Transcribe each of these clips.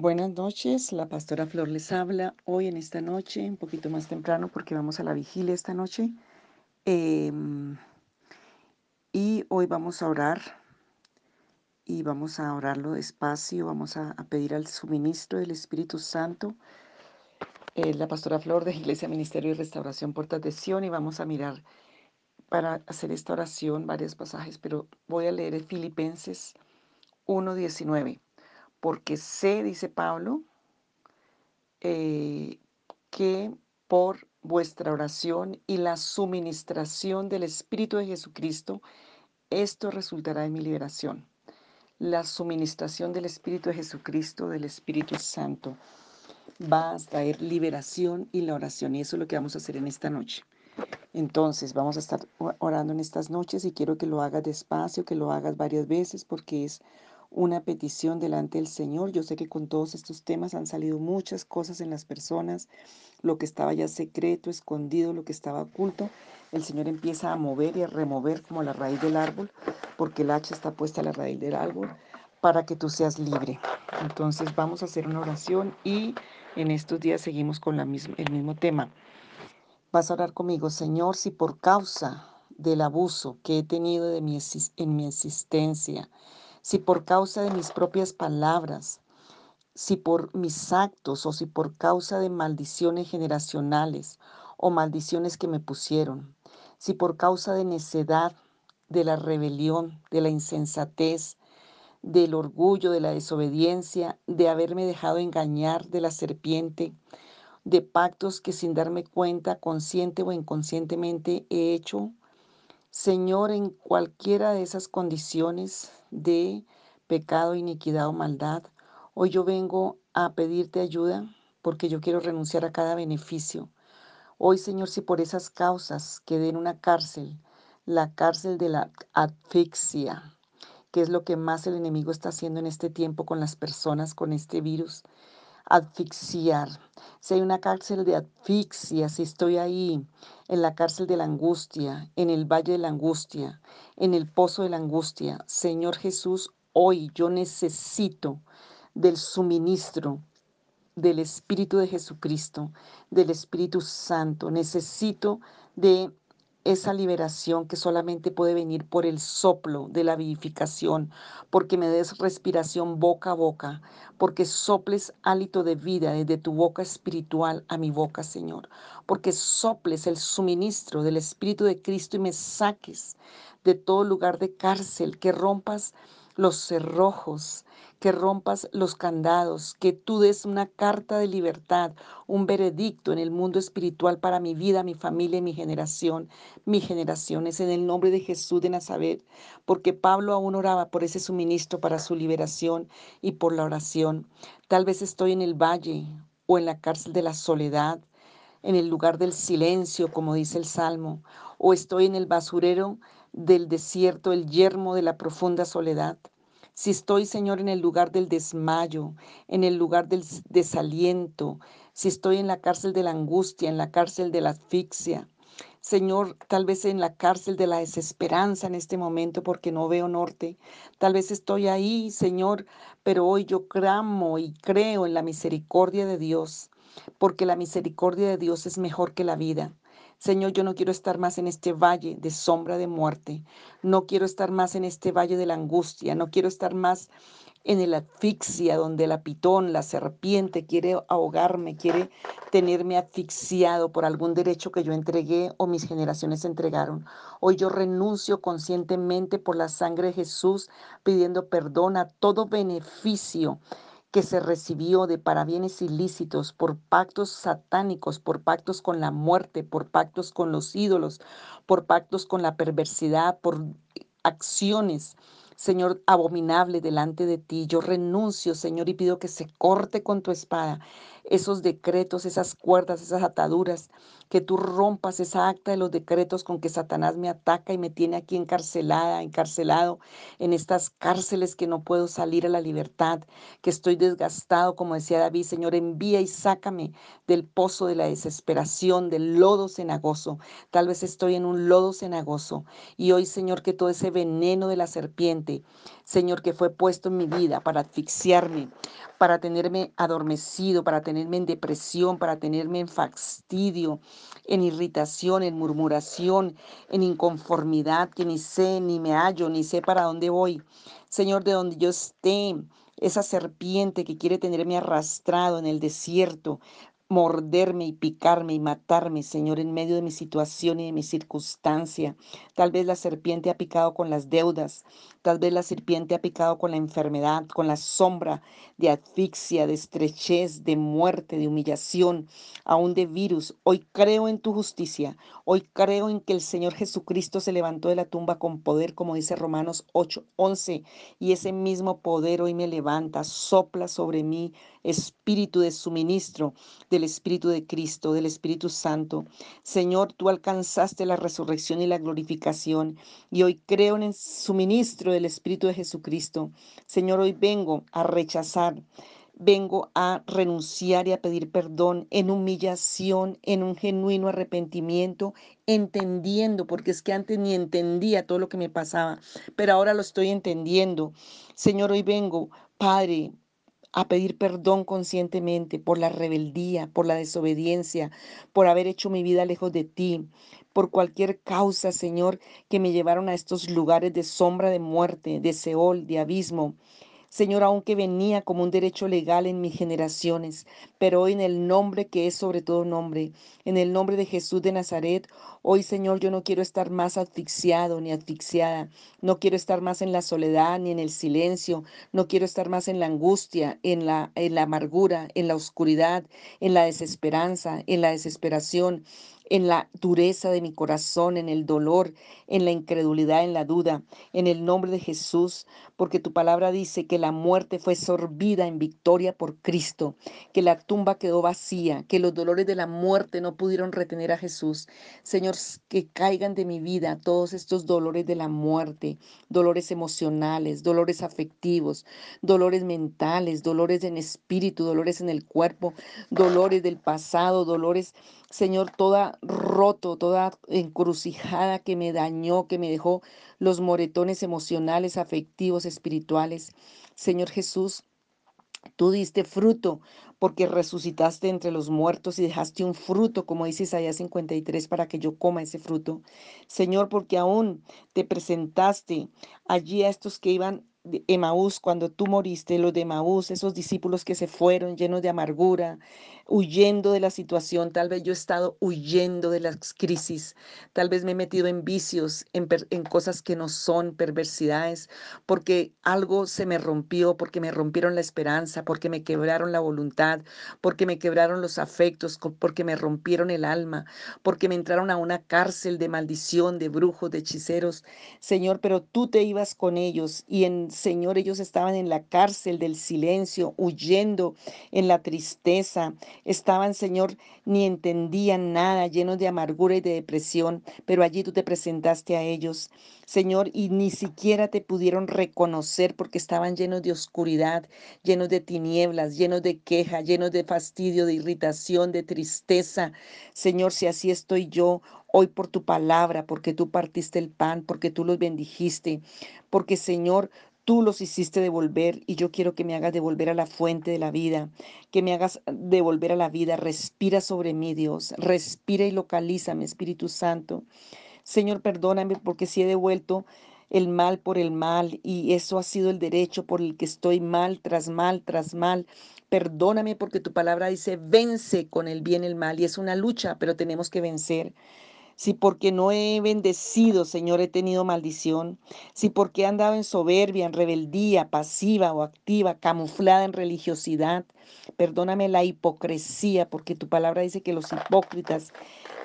Buenas noches, la pastora Flor les habla hoy en esta noche, un poquito más temprano porque vamos a la vigilia esta noche. Em, y hoy vamos a orar y vamos a orarlo despacio, vamos a, pedir al suministro del Espíritu Santo. Eh, la pastora Flor de Iglesia, Ministerio y Restauración Puertas de Sion y vamos a mirar para hacer esta oración varios pasajes, pero voy a leer Filipenses 1.19 porque sé, dice Pablo, eh, que por vuestra oración y la suministración del Espíritu de Jesucristo, esto resultará en mi liberación. La suministración del Espíritu de Jesucristo, del Espíritu Santo, va a traer liberación y la oración. Y eso es lo que vamos a hacer en esta noche. Entonces, vamos a estar orando en estas noches y quiero que lo hagas despacio, que lo hagas varias veces, porque es una petición delante del Señor. Yo sé que con todos estos temas han salido muchas cosas en las personas, lo que estaba ya secreto, escondido, lo que estaba oculto. El Señor empieza a mover y a remover como la raíz del árbol, porque el hacha está puesta a la raíz del árbol para que tú seas libre. Entonces vamos a hacer una oración y en estos días seguimos con el mismo tema. Vas a orar conmigo, Señor, si por causa del abuso que he tenido de mi, en mi existencia, si por causa de mis propias palabras, si por mis actos o si por causa de maldiciones generacionales o maldiciones que me pusieron, si por causa de necedad, de la rebelión, de la insensatez, del orgullo, de la desobediencia, de haberme dejado engañar de la serpiente, de pactos que sin darme cuenta, consciente o inconscientemente he hecho Señor, en cualquiera de esas condiciones de pecado, iniquidad o maldad, hoy yo vengo a pedirte ayuda porque yo quiero renunciar a cada beneficio. Hoy, Señor, si por esas causas quedé en una cárcel, la cárcel de la asfixia, que es lo que más el enemigo está haciendo en este tiempo con las personas con este virus, Si hay una cárcel de asfixia, si estoy ahí en la cárcel de la angustia, en el valle de la angustia, en el pozo de la angustia, Señor Jesús, hoy yo necesito del suministro del Espíritu de Jesucristo, del Espíritu Santo. Necesito de esa liberación que solamente puede venir por el soplo de la vivificación, porque me des respiración boca a boca, porque soples hálito de vida desde tu boca espiritual a mi boca, Señor, porque soples el suministro del Espíritu de Cristo y me saques de todo lugar de cárcel, que rompas los cerrojos, que rompas los candados, que tú des una carta de libertad, un veredicto en el mundo espiritual para mi vida, mi familia y mi generación, mi generación es en el nombre de Jesús de Nazaret, porque Pablo aún oraba por ese suministro para su liberación y por la oración. Tal vez estoy en el valle o en la cárcel de la soledad, en el lugar del silencio, como dice el Salmo, o estoy en el basurero del desierto, el yermo de la profunda soledad. Si estoy, Señor, en el lugar del desmayo, en el lugar del desaliento, si estoy en la cárcel de la angustia, en la cárcel de la asfixia, Señor, tal vez en la cárcel de la desesperanza en este momento porque no veo norte. Tal vez estoy ahí, Señor, pero hoy yo clamo y creo en la misericordia de Dios, porque la misericordia de Dios es mejor que la vida. Señor, yo no quiero estar más en este valle de sombra de muerte. No quiero estar más en este valle de la angustia. No quiero estar más en el asfixia donde la pitón, la serpiente quiere ahogarme, quiere tenerme asfixiado por algún derecho que yo entregué o mis generaciones entregaron. Hoy yo renuncio conscientemente por la sangre de Jesús pidiendo perdón a todo beneficio que se recibió de parabienes ilícitos, por pactos satánicos, por pactos con la muerte, por pactos con los ídolos, por pactos con la perversidad, por acciones, Señor, abominable delante de ti. Yo renuncio, Señor, y pido que se corte con tu espada esos decretos, esas cuerdas, esas ataduras, que tú rompas esa acta de los decretos con que Satanás me ataca y me tiene aquí encarcelada, encarcelado en estas cárceles que no puedo salir a la libertad, que estoy desgastado, como decía David, Señor, envía y sácame del pozo de la desesperación, del lodo cenagoso. Tal vez estoy en un lodo cenagoso y hoy, Señor, que todo ese veneno de la serpiente, Señor, que fue puesto en mi vida para asfixiarme, para tenerme adormecido, para tenerme en depresión, para tenerme en fastidio, en irritación, en murmuración, en inconformidad, que ni sé, ni me hallo, ni sé para dónde voy. Señor, de donde yo esté, esa serpiente que quiere tenerme arrastrado en el desierto, morderme y picarme y matarme, Señor, en medio de mi situación y de mi circunstancia. Tal vez la serpiente ha picado con las deudas, tal vez la serpiente ha picado con la enfermedad, con la sombra de asfixia, de estrechez, de muerte, de humillación, aún de virus. Hoy creo en tu justicia, hoy creo en que el Señor Jesucristo se levantó de la tumba con poder, como dice Romanos 8, 11, y ese mismo poder hoy me levanta, sopla sobre mí, espíritu de suministro del Espíritu de Cristo, del Espíritu Santo. Señor, tú alcanzaste la resurrección y la glorificación y hoy creo en el suministro del Espíritu de Jesucristo. Señor, hoy vengo a rechazar vengo a renunciar y a pedir perdón en humillación, en un genuino arrepentimiento, entendiendo, porque es que antes ni entendía todo lo que me pasaba, pero ahora lo estoy entendiendo. Señor, hoy vengo, Padre, a pedir perdón conscientemente por la rebeldía, por la desobediencia, por haber hecho mi vida lejos de ti, por cualquier causa, Señor, que me llevaron a estos lugares de sombra de muerte, de Seol, de abismo. Señor, aunque venía como un derecho legal en mis generaciones, pero hoy en el nombre que es sobre todo nombre, en el nombre de Jesús de Nazaret, hoy Señor, yo no quiero estar más asfixiado ni asfixiada, no quiero estar más en la soledad ni en el silencio, no quiero estar más en la angustia, en la, en la amargura, en la oscuridad, en la desesperanza, en la desesperación en la dureza de mi corazón, en el dolor, en la incredulidad, en la duda, en el nombre de Jesús, porque tu palabra dice que la muerte fue sorbida en victoria por Cristo, que la tumba quedó vacía, que los dolores de la muerte no pudieron retener a Jesús. Señor, que caigan de mi vida todos estos dolores de la muerte, dolores emocionales, dolores afectivos, dolores mentales, dolores en espíritu, dolores en el cuerpo, dolores del pasado, dolores Señor, toda roto, toda encrucijada que me dañó, que me dejó los moretones emocionales, afectivos, espirituales. Señor Jesús, Tú diste fruto porque resucitaste entre los muertos y dejaste un fruto, como dice Isaías 53, para que yo coma ese fruto. Señor, porque aún te presentaste allí a estos que iban Emaús, cuando tú moriste, los de Emaús, esos discípulos que se fueron llenos de amargura, huyendo de la situación, tal vez yo he estado huyendo de las crisis, tal vez me he metido en vicios, en, en cosas que no son perversidades, porque algo se me rompió, porque me rompieron la esperanza, porque me quebraron la voluntad, porque me quebraron los afectos, porque me rompieron el alma, porque me entraron a una cárcel de maldición, de brujos, de hechiceros. Señor, pero tú te ibas con ellos y en Señor, ellos estaban en la cárcel del silencio, huyendo en la tristeza. Estaban, Señor, ni entendían nada, llenos de amargura y de depresión, pero allí tú te presentaste a ellos, Señor, y ni siquiera te pudieron reconocer porque estaban llenos de oscuridad, llenos de tinieblas, llenos de queja, llenos de fastidio, de irritación, de tristeza. Señor, si así estoy yo, hoy por tu palabra, porque tú partiste el pan, porque tú los bendijiste, porque Señor, Tú los hiciste devolver y yo quiero que me hagas devolver a la fuente de la vida, que me hagas devolver a la vida. Respira sobre mí, Dios. Respira y localízame, Espíritu Santo. Señor, perdóname porque si he devuelto el mal por el mal y eso ha sido el derecho por el que estoy mal tras mal tras mal. Perdóname porque tu palabra dice, vence con el bien el mal y es una lucha, pero tenemos que vencer si porque no he bendecido, Señor, he tenido maldición, si porque he andado en soberbia, en rebeldía, pasiva o activa, camuflada en religiosidad, perdóname la hipocresía, porque tu palabra dice que los hipócritas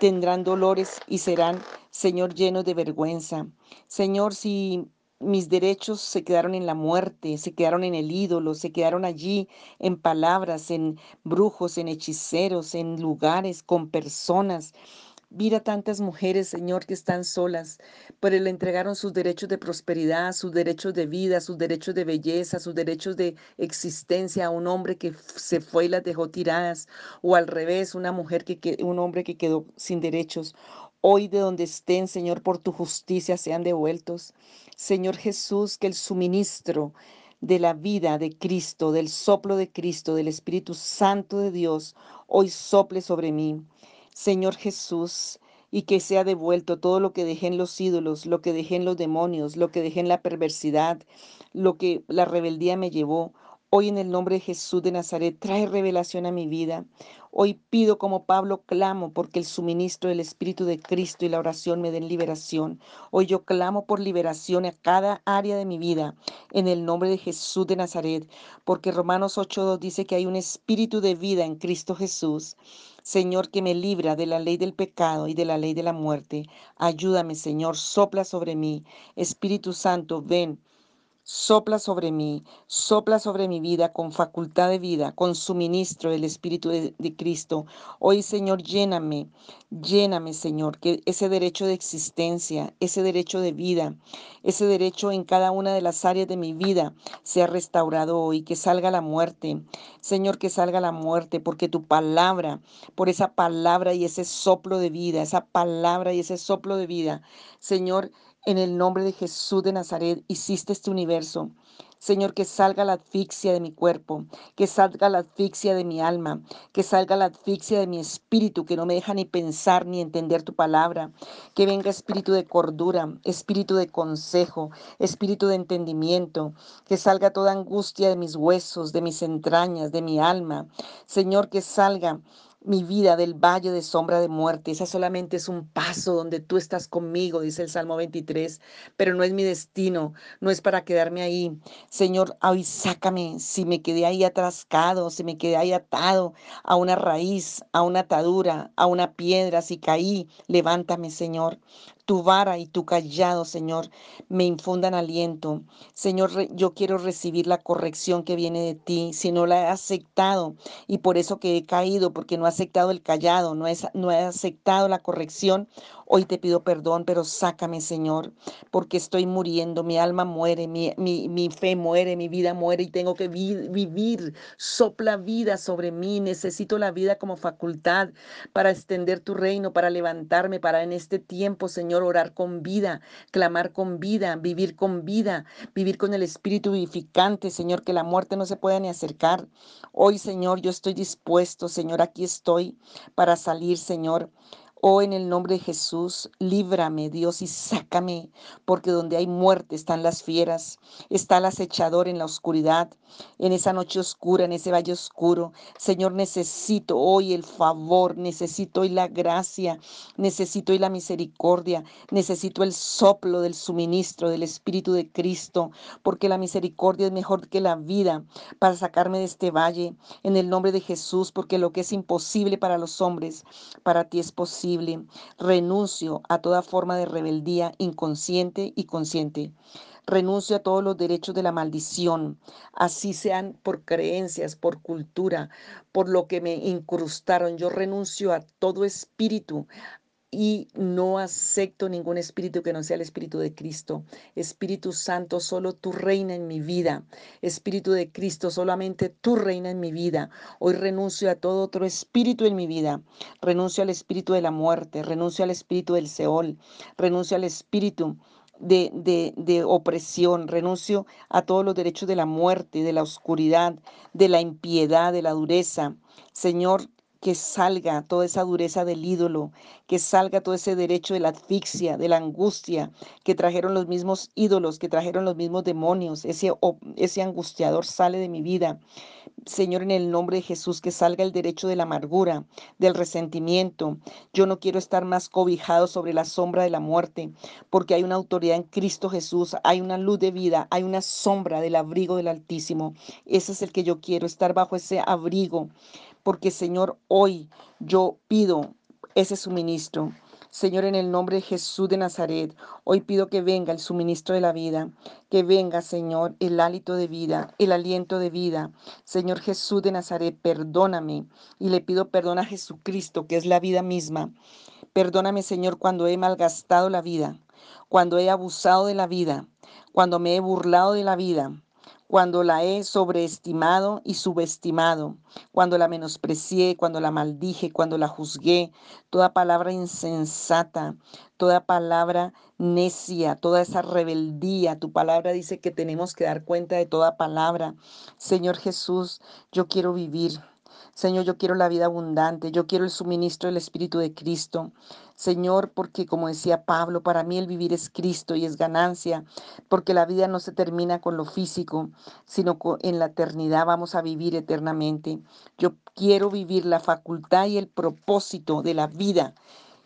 tendrán dolores y serán, Señor, llenos de vergüenza. Señor, si mis derechos se quedaron en la muerte, se quedaron en el ídolo, se quedaron allí en palabras, en brujos, en hechiceros, en lugares, con personas. Mira tantas mujeres, Señor, que están solas, pero le entregaron sus derechos de prosperidad, sus derechos de vida, sus derechos de belleza, sus derechos de existencia a un hombre que se fue y las dejó tiradas, o al revés, una mujer que, un hombre que quedó sin derechos. Hoy de donde estén, Señor, por tu justicia sean devueltos. Señor Jesús, que el suministro de la vida de Cristo, del soplo de Cristo, del Espíritu Santo de Dios, hoy sople sobre mí. Señor Jesús, y que sea devuelto todo lo que dejé en los ídolos, lo que dejé en los demonios, lo que dejé en la perversidad, lo que la rebeldía me llevó. Hoy en el nombre de Jesús de Nazaret, trae revelación a mi vida. Hoy pido como Pablo clamo porque el suministro del Espíritu de Cristo y la oración me den liberación. Hoy yo clamo por liberación a cada área de mi vida en el nombre de Jesús de Nazaret, porque Romanos 8.2 dice que hay un espíritu de vida en Cristo Jesús. Señor, que me libra de la ley del pecado y de la ley de la muerte. Ayúdame, Señor, sopla sobre mí. Espíritu Santo, ven Sopla sobre mí, sopla sobre mi vida con facultad de vida, con suministro del Espíritu de, Cristo. Hoy, Señor, lléname, lléname, Señor, que ese derecho de existencia, ese derecho de vida, ese derecho en cada una de las áreas de mi vida sea restaurado hoy, que salga la muerte. Señor, que salga la muerte, porque tu palabra, por esa palabra y ese soplo de vida, esa palabra y ese soplo de vida, Señor, en el nombre de Jesús de Nazaret hiciste este universo. Señor, que salga la asfixia de mi cuerpo, que salga la asfixia de mi alma, que salga la asfixia de mi espíritu, que no me deja ni pensar ni entender tu palabra. Que venga espíritu de cordura, espíritu de consejo, espíritu de entendimiento, que salga toda angustia de mis huesos, de mis entrañas, de mi alma. Señor, que salga mi vida del valle de sombra de muerte. Esa solamente es un paso donde tú estás conmigo, dice el Salmo 23, pero no es mi destino, no es para quedarme ahí. Señor, hoy sácame si me quedé ahí atrascado, si me quedé ahí atado a una raíz, a una atadura, a una piedra, si caí, levántame, Señor tu vara y tu callado, Señor, me infundan aliento. Señor, yo quiero recibir la corrección que viene de ti. Si no la he aceptado y por eso que he caído, porque no he aceptado el callado, no he, no he aceptado la corrección, hoy te pido perdón, pero sácame, Señor, porque estoy muriendo, mi alma muere, mi, mi, fe muere, mi vida muere y tengo que vivir. Sopla vida sobre mí. Necesito la vida como facultad para extender tu reino, para levantarme, para en este tiempo, Señor orar con vida, clamar con vida, vivir con vida, vivir con el Espíritu vivificante, Señor, que la muerte no se pueda ni acercar. Hoy, Señor, yo estoy dispuesto, Señor, aquí estoy para salir, Señor. Oh, en el nombre de Jesús, líbrame, Dios, y sácame, porque donde hay muerte están las fieras, está el acechador en la oscuridad, en esa noche oscura, en ese valle oscuro. Señor, necesito hoy el favor, necesito hoy la gracia, necesito hoy la misericordia, necesito el soplo del suministro del Espíritu de Cristo, porque la misericordia es mejor que la vida para sacarme de este valle, en el nombre de Jesús, porque lo que es imposible para los hombres, para ti es posible renuncio a toda forma de rebeldía inconsciente y consciente. Renuncio a todos los derechos de la maldición, así sean por creencias, por cultura, por lo que me incrustaron. Yo renuncio a todo espíritu, y no acepto ningún espíritu que no sea el espíritu de Cristo. Espíritu Santo, solo tú reina en mi vida. Espíritu de Cristo, solamente tú reina en mi vida. Hoy renuncio a todo otro espíritu en mi vida. Renuncio al espíritu de la muerte, renuncio al espíritu del Seol, renuncio al espíritu de, de, de, opresión, renuncio a todos los derechos de la muerte, de la oscuridad, de la impiedad, de la dureza. Señor, que salga toda esa dureza del ídolo, que salga todo ese derecho de la asfixia, de la angustia que trajeron los mismos ídolos, que trajeron los mismos demonios. Ese, angustiador sale de mi vida. Señor, en el nombre de Jesús, que salga el derecho de la amargura, del resentimiento. Yo no quiero estar más cobijado sobre la sombra de la muerte, porque hay una autoridad en Cristo Jesús, hay una luz de vida, hay una sombra del abrigo del Altísimo. Ese es el que yo quiero, estar bajo ese abrigo porque Señor, hoy yo pido ese suministro. Señor, en el nombre de Jesús de Nazaret, hoy pido que venga el suministro de la vida, que venga, Señor, el hálito de vida, el aliento de vida. Señor Jesús de Nazaret, perdóname y le pido perdón a Jesucristo, que es la vida misma. Perdóname, Señor, cuando he malgastado la vida, cuando he abusado de la vida, cuando me he burlado de la vida, cuando la he sobreestimado y subestimado, cuando la menosprecié, cuando la maldije, cuando la juzgué, toda palabra insensata, toda palabra necia, toda esa rebeldía. Tu palabra dice que tenemos que dar cuenta de toda palabra. Señor Jesús, yo quiero vivir. Señor, yo quiero la vida abundante, yo quiero el suministro del Espíritu de Cristo. Señor, porque como decía Pablo, para mí el vivir es Cristo y es ganancia, porque la vida no se termina con lo físico, sino en la eternidad vamos a vivir eternamente. Yo quiero vivir la facultad y el propósito de la vida.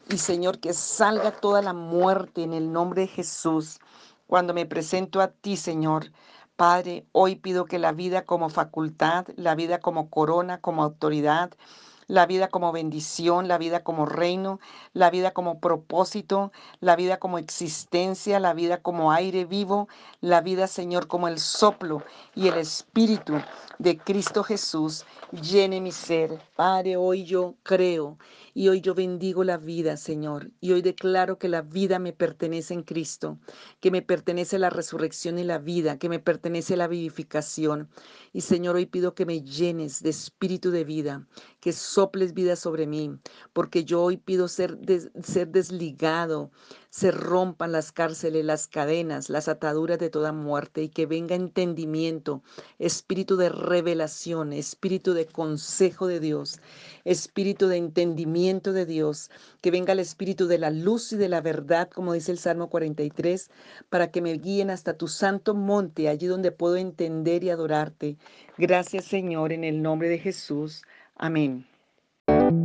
Y Señor, que salga toda la muerte en el nombre de Jesús. Cuando me presento a ti, Señor, Padre, hoy pido que la vida como facultad, la vida como corona, como autoridad, la vida como bendición, la vida como reino, la vida como propósito, la vida como existencia, la vida como aire vivo, la vida, Señor, como el soplo y el espíritu de Cristo Jesús llene mi ser. Padre, hoy yo creo y hoy yo bendigo la vida, Señor, y hoy declaro que la vida me pertenece en Cristo, que me pertenece la resurrección y la vida, que me pertenece la vivificación. Y Señor, hoy pido que me llenes de espíritu de vida, que soples vida sobre mí, porque yo hoy pido ser, ser desligado, se rompan las cárceles, las cadenas, las ataduras de toda muerte y que venga entendimiento, espíritu de revelación, espíritu de consejo de Dios, espíritu de entendimiento de Dios, que venga el espíritu de la luz y de la verdad, como dice el Salmo 43, para que me guíen hasta tu santo monte, allí donde puedo entender y adorarte. Gracias Señor, en el nombre de Jesús. Amén. you